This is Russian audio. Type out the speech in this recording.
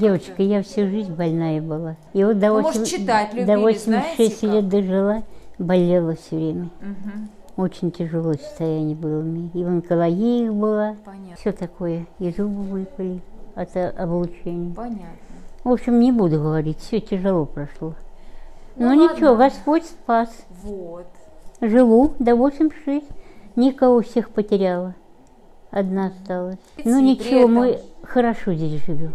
Девочка, я всю жизнь больная была. И вот до, Ну, 8 может, читать любили, до 86 знаете, лет дожила, болела все время. Угу. Очень тяжелое состояние было мне. И в онкологии была. Понятно. Все такое. И зубы выпали от облучения. Понятно. В общем, не буду говорить, все тяжело прошло. Ну Но ничего. Господь спас. Вот. Живу до 86. Никого всех потеряла. Одна осталась. Ну И ничего, этом- мы хорошо здесь живем.